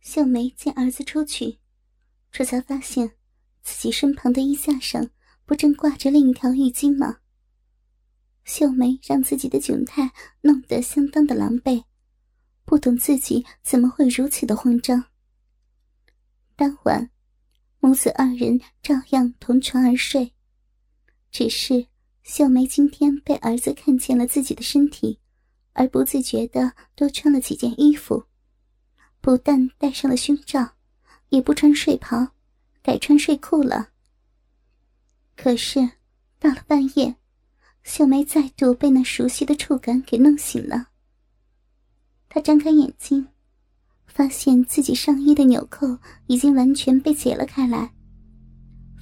秀梅见儿子出去，这才发现自己身旁的衣架上不正挂着另一条浴巾吗？秀梅让自己的窘态弄得相当的狼狈，不懂自己怎么会如此的慌张。当晚，母子二人照样同床而睡，只是秀梅今天被儿子看见了自己的身体，而不自觉的多穿了几件衣服。不但戴上了胸罩，也不穿睡袍，改穿睡裤了。可是到了半夜，秀梅再度被那熟悉的触感给弄醒了。她张开眼睛，发现自己上衣的纽扣已经完全被解了开来，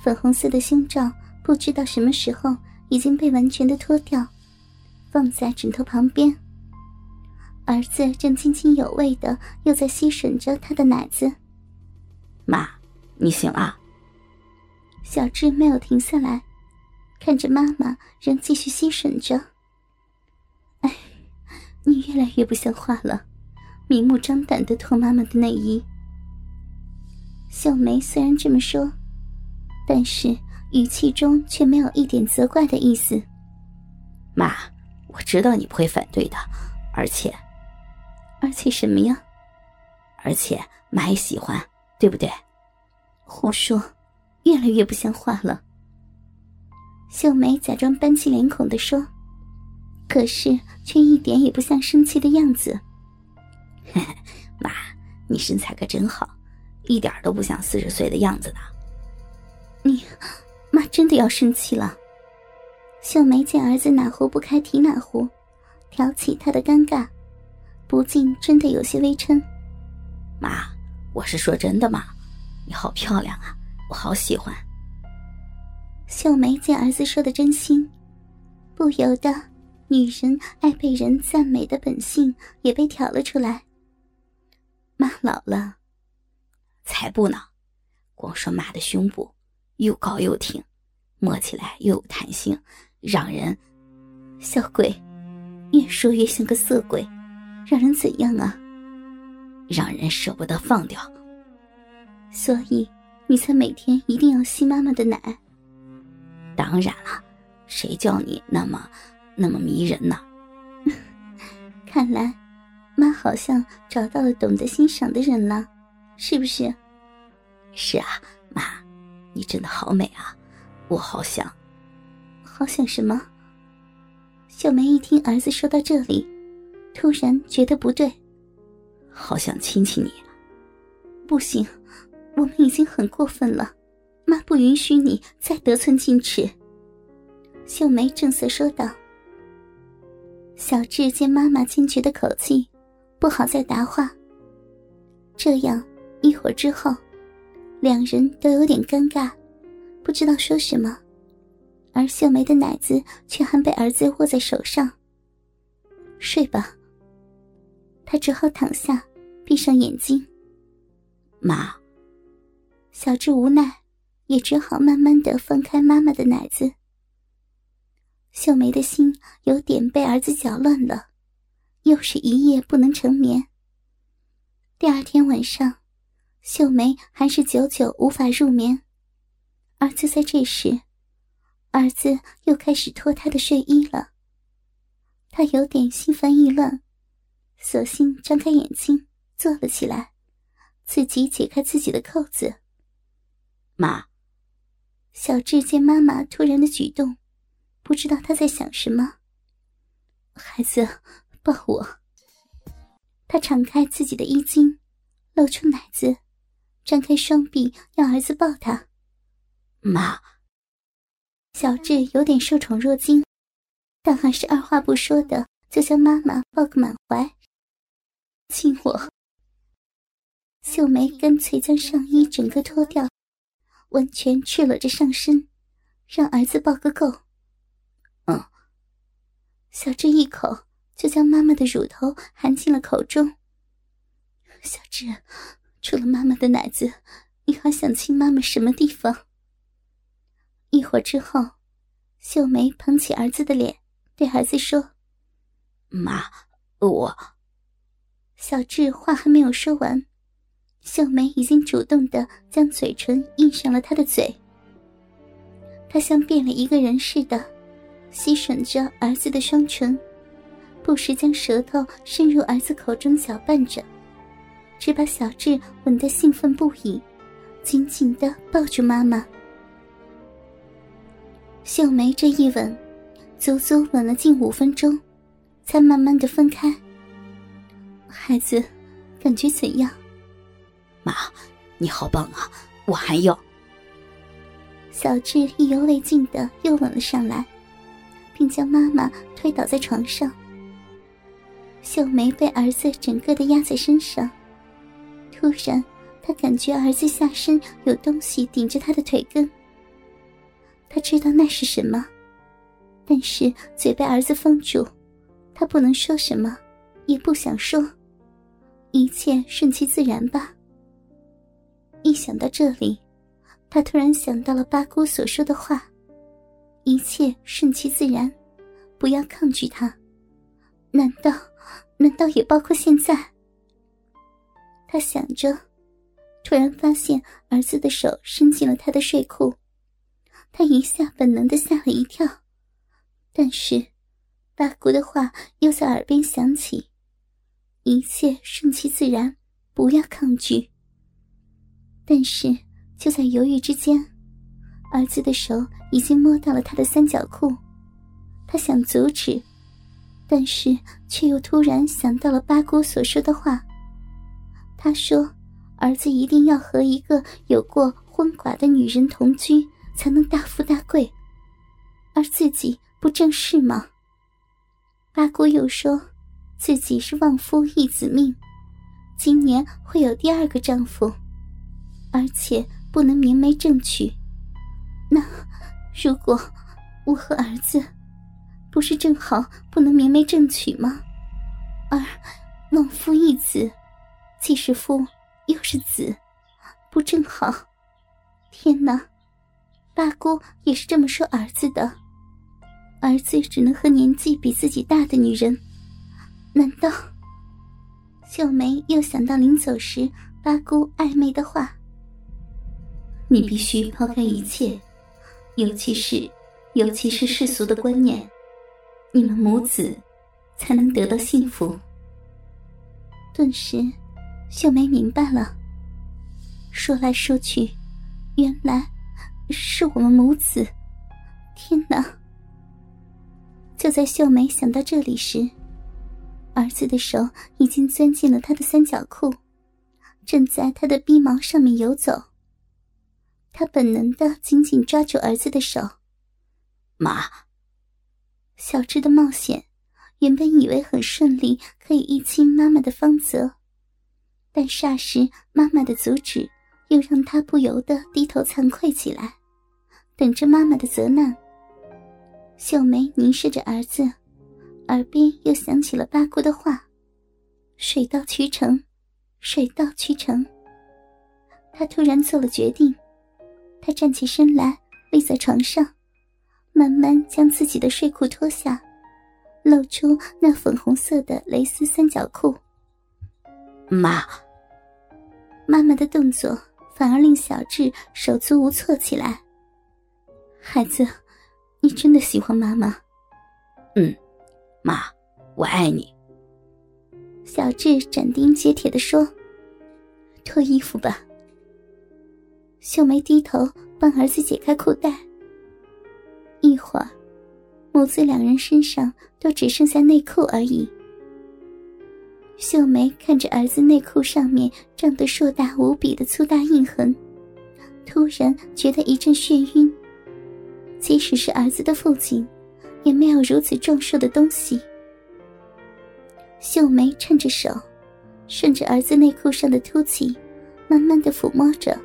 粉红色的胸罩不知道什么时候已经被完全的脱掉，放在枕头旁边。儿子正津津有味的又在吸吮着他的奶子。妈，你醒了。小智没有停下来，看着妈妈仍继续吸吮着。哎，你越来越不像话了，明目张胆的脱妈妈的内衣。秀梅虽然这么说，但是语气中却没有一点责怪的意思。妈，我知道你不会反对的，而且。而且什么呀？而且妈也喜欢，对不对？胡说，越来越不像话了。秀梅假装板起脸孔的说，可是却一点也不像生气的样子。妈，你身材可真好，一点都不像四十岁的样子呢。你，妈真的要生气了。秀梅见儿子哪壶不开提哪壶，挑起他的尴尬。不禁真的有些微嗔。妈，我是说真的嘛，你好漂亮啊，我好喜欢。秀梅见儿子说的真心，不由得女人爱被人赞美的本性也被挑了出来。妈老了，才不呢，光说妈的胸部又高又挺，摸起来又有弹性，让人小鬼，越说越像个色鬼。让人怎样啊？让人舍不得放掉。所以你才每天一定要吸妈妈的奶。当然了，谁叫你那么那么迷人呢？看来妈好像找到了懂得欣赏的人了，是不是？是啊，妈，你真的好美啊！我好想，好想什么？秀梅一听儿子说到这里。突然觉得不对，好想亲亲你。不行，我们已经很过分了，妈不允许你再得寸进尺。秀梅正色说道。小智见妈妈坚决的口气，不好再答话。这样一会儿之后，两人都有点尴尬，不知道说什么，而秀梅的奶子却还被儿子握在手上。睡吧。他只好躺下，闭上眼睛。妈，小智无奈，也只好慢慢的放开妈妈的奶子。秀梅的心有点被儿子搅乱了，又是一夜不能成眠。第二天晚上，秀梅还是久久无法入眠，而就在这时，儿子又开始脱她的睡衣了。她有点心烦意乱。索性张开眼睛，坐了起来，自己解开自己的扣子。妈，小智见妈妈突然的举动，不知道她在想什么。孩子，抱我。他敞开自己的衣襟，露出奶子，张开双臂要儿子抱他。妈，小智有点受宠若惊，但还是二话不说的就将妈妈抱个满怀。亲我，秀梅干脆将上衣整个脱掉，完全赤裸着上身，让儿子抱个够。嗯，小智一口就将妈妈的乳头含进了口中。小智，除了妈妈的奶子，你还想亲妈妈什么地方？一会儿之后，秀梅捧起儿子的脸，对儿子说：“妈，我。”小智话还没有说完，秀梅已经主动的将嘴唇印上了他的嘴。她像变了一个人似的，吸吮着儿子的双唇，不时将舌头伸入儿子口中搅拌着，只把小智吻得兴奋不已，紧紧的抱住妈妈。秀梅这一吻，足足吻了近五分钟，才慢慢的分开。孩子，感觉怎样？妈，你好棒啊！我还要。小智意犹未尽的又吻了上来，并将妈妈推倒在床上。秀梅被儿子整个的压在身上，突然，她感觉儿子下身有东西顶着她的腿根。她知道那是什么，但是嘴被儿子封住，她不能说什么，也不想说，一切顺其自然吧。一想到这里。他突然想到了八姑所说的话：“一切顺其自然，不要抗拒他。”难道，难道也包括现在？他想着，突然发现儿子的手伸进了他的睡裤，他一下本能的吓了一跳。但是，八姑的话又在耳边响起：“一切顺其自然，不要抗拒。”但是。就在犹豫之间，儿子的手已经摸到了他的三角裤，他想阻止，但是却又突然想到了八姑所说的话。他说：“儿子一定要和一个有过婚寡的女人同居，才能大富大贵，而自己不正是吗？”八姑又说：“自己是旺夫一子命，今年会有第二个丈夫，而且。”不能明媒正娶，那如果我和儿子不是正好不能明媒正娶吗？而旺夫一子，既是夫又是子，不正好？天哪！八姑也是这么说儿子的，儿子只能和年纪比自己大的女人。难道？秀梅又想到临走时八姑暧昧的话。你必须抛开一切，尤其是，尤其是世俗的观念，你们母子才能得到幸福。顿时，秀梅明白了。说来说去，原来是我们母子。天哪！就在秀梅想到这里时，儿子的手已经钻进了他的三角裤，正在他的逼毛上面游走。他本能的紧紧抓住儿子的手，妈。小智的冒险，原本以为很顺利，可以一亲妈妈的芳泽，但霎时妈妈的阻止，又让他不由得低头惭愧起来，等着妈妈的责难。秀梅凝视着儿子，耳边又响起了八姑的话：“水到渠成，水到渠成。”他突然做了决定。他站起身来，立在床上，慢慢将自己的睡裤脱下，露出那粉红色的蕾丝三角裤。妈，妈妈的动作反而令小智手足无措起来。孩子，你真的喜欢妈妈？嗯，妈，我爱你。小智斩钉截铁的说：“脱衣服吧。”秀梅低头帮儿子解开裤带。一会儿，母子两人身上都只剩下内裤而已。秀梅看着儿子内裤上面胀得硕大无比的粗大印痕，突然觉得一阵眩晕。即使是儿子的父亲，也没有如此壮硕的东西。秀梅趁着手，顺着儿子内裤上的凸起，慢慢的抚摸着。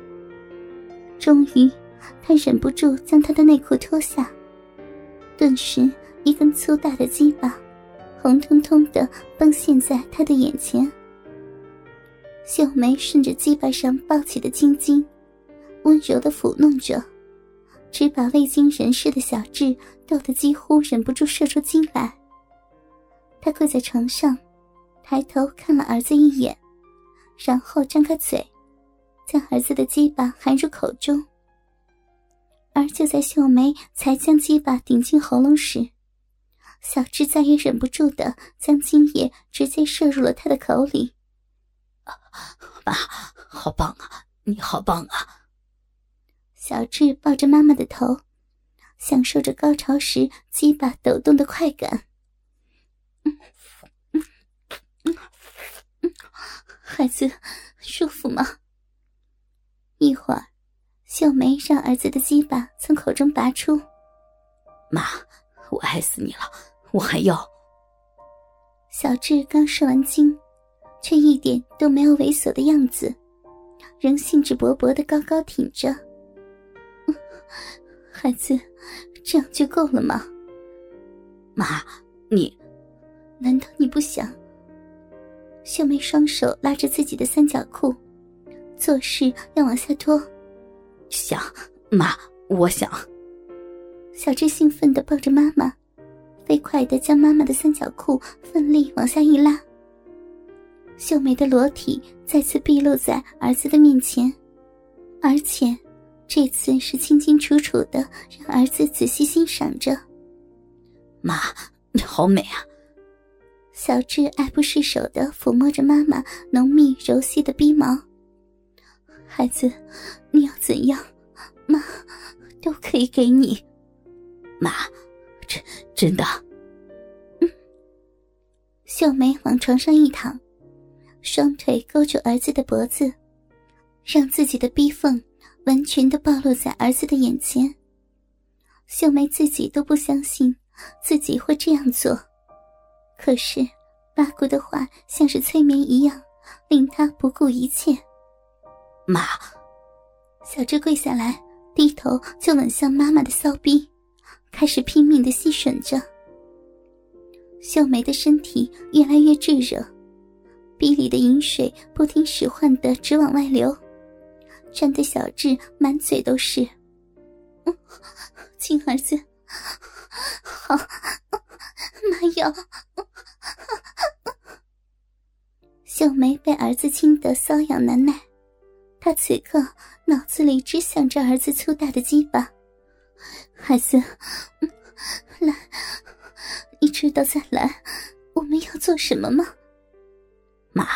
终于，他忍不住将他的内裤脱下，顿时一根粗大的鸡巴，红彤彤的崩现在他的眼前。秀梅顺着鸡巴上抱起的青筋，温柔的抚弄着，只把未经人事的小智逗得几乎忍不住射出精来。他跪在床上，抬头看了儿子一眼，然后张开嘴，将儿子的鸡巴含入口中。而就在秀梅才将鸡巴顶进喉咙时，小智再也忍不住的将精液直接射入了他的口里。妈，好棒啊！你好棒啊！小智抱着妈妈的头，享受着高潮时鸡巴抖动的快感。孩子，舒服吗？一会儿，秀梅让儿子的鸡巴从口中拔出。妈，我爱死你了，我还要。小智刚射完精，却一点都没有猥琐的样子，仍兴致勃勃的高高挺着。孩子，这样就够了吗？妈，你，难道你不想？秀梅双手拉着自己的三角裤，做事要往下拖。想，妈，我想。小智兴奋的抱着妈妈，飞快的将妈妈的三角裤奋力往下一拉。秀梅的裸体再次毕露在儿子的面前，而且这次是清清楚楚的，让儿子仔细欣赏着。妈，你好美啊！小智爱不释手的抚摸着妈妈浓密柔细的鼻毛。孩子，你要怎样，妈都可以给你。妈，真真的。嗯。秀梅往床上一躺，双腿勾住儿子的脖子，让自己的逼缝完全的暴露在儿子的眼前。秀梅自己都不相信自己会这样做。可是，八姑的话像是催眠一样，令她不顾一切。妈，小智跪下来，低头就吻向妈妈的骚逼，开始拼命的吸吮着。秀梅的身体越来越炙热，逼里的饮水不听使唤的直往外流，沾得小智满嘴都是。亲儿子，好，妈要。秀梅被儿子亲得瘙痒难耐，她此刻脑子里只想着儿子粗大的鸡巴。孩子，来，你知道再来我们要做什么吗？妈，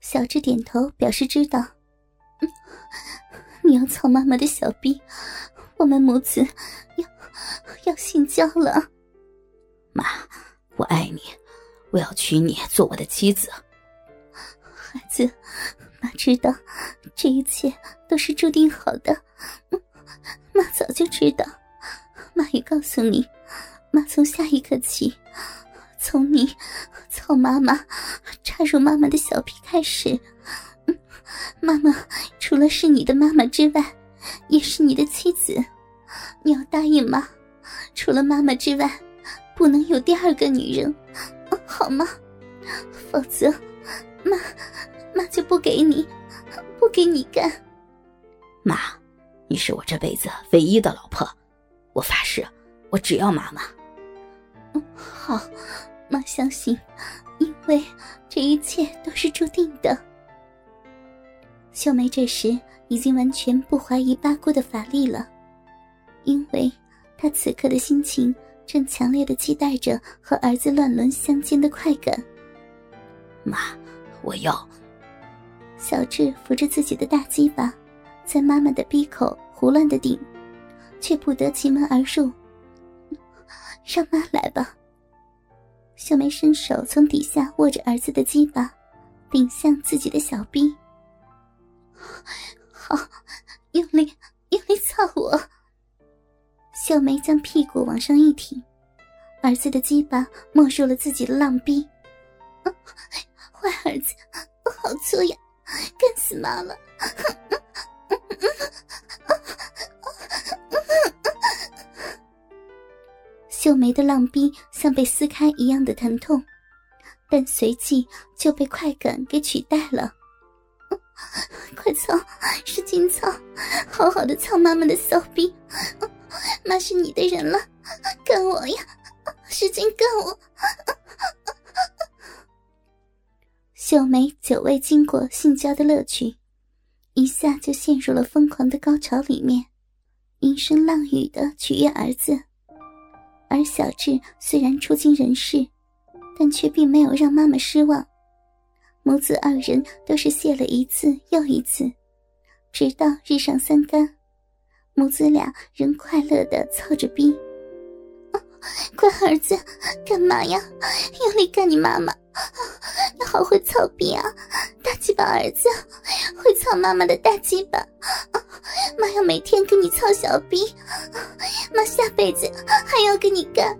小智点头表示知道。你要操妈妈的小臂，我们母子要要性交了。妈，我爱你，我要娶你做我的妻子。孩子，妈知道这一切都是注定好的。妈早就知道，妈也告诉你，妈从下一刻起，从你操妈妈、插入妈妈的小屁开始，妈妈除了是你的妈妈之外，也是你的妻子。你要答应妈，除了妈妈之外，不能有第二个女人，好吗？否则。妈，妈就不给你，不给你干。妈，你是我这辈子唯一的老婆，我发誓，我只要妈妈。嗯，好，妈相信，因为这一切都是注定的。秀梅这时已经完全不怀疑八姑的法力了，因为她此刻的心情正强烈的期待着和儿子乱伦相见的快感。妈。我要。小智扶着自己的大鸡巴，在妈妈的鼻口胡乱的顶，却不得其门而入。让妈来吧。秀梅伸手从底下握着儿子的鸡巴，顶向自己的小臂。好，用力，用力操我。秀梅将屁股往上一挺，儿子的鸡巴没入了自己的浪逼。坏儿子，我好粗呀，干死妈了！秀梅的浪逼像被撕开一样的疼痛，但随即就被快感给取代了。快操，使劲操，好好的操妈妈的骚逼！妈是你的人了，干我呀，使劲干我！秀梅久未经过性交的乐趣，一下就陷入了疯狂的高潮里面，吟声浪语的取悦儿子。而小智虽然出惊人世，但却并没有让妈妈失望。母子二人都是谢了一次又一次，直到日上三竿，母子俩仍快乐的操着逼。乖儿子，干嘛呀？用力干你妈妈！你好会操逼啊！大鸡巴儿子，会操妈妈的大鸡巴！妈要每天跟你操小逼，妈下辈子还要跟你干！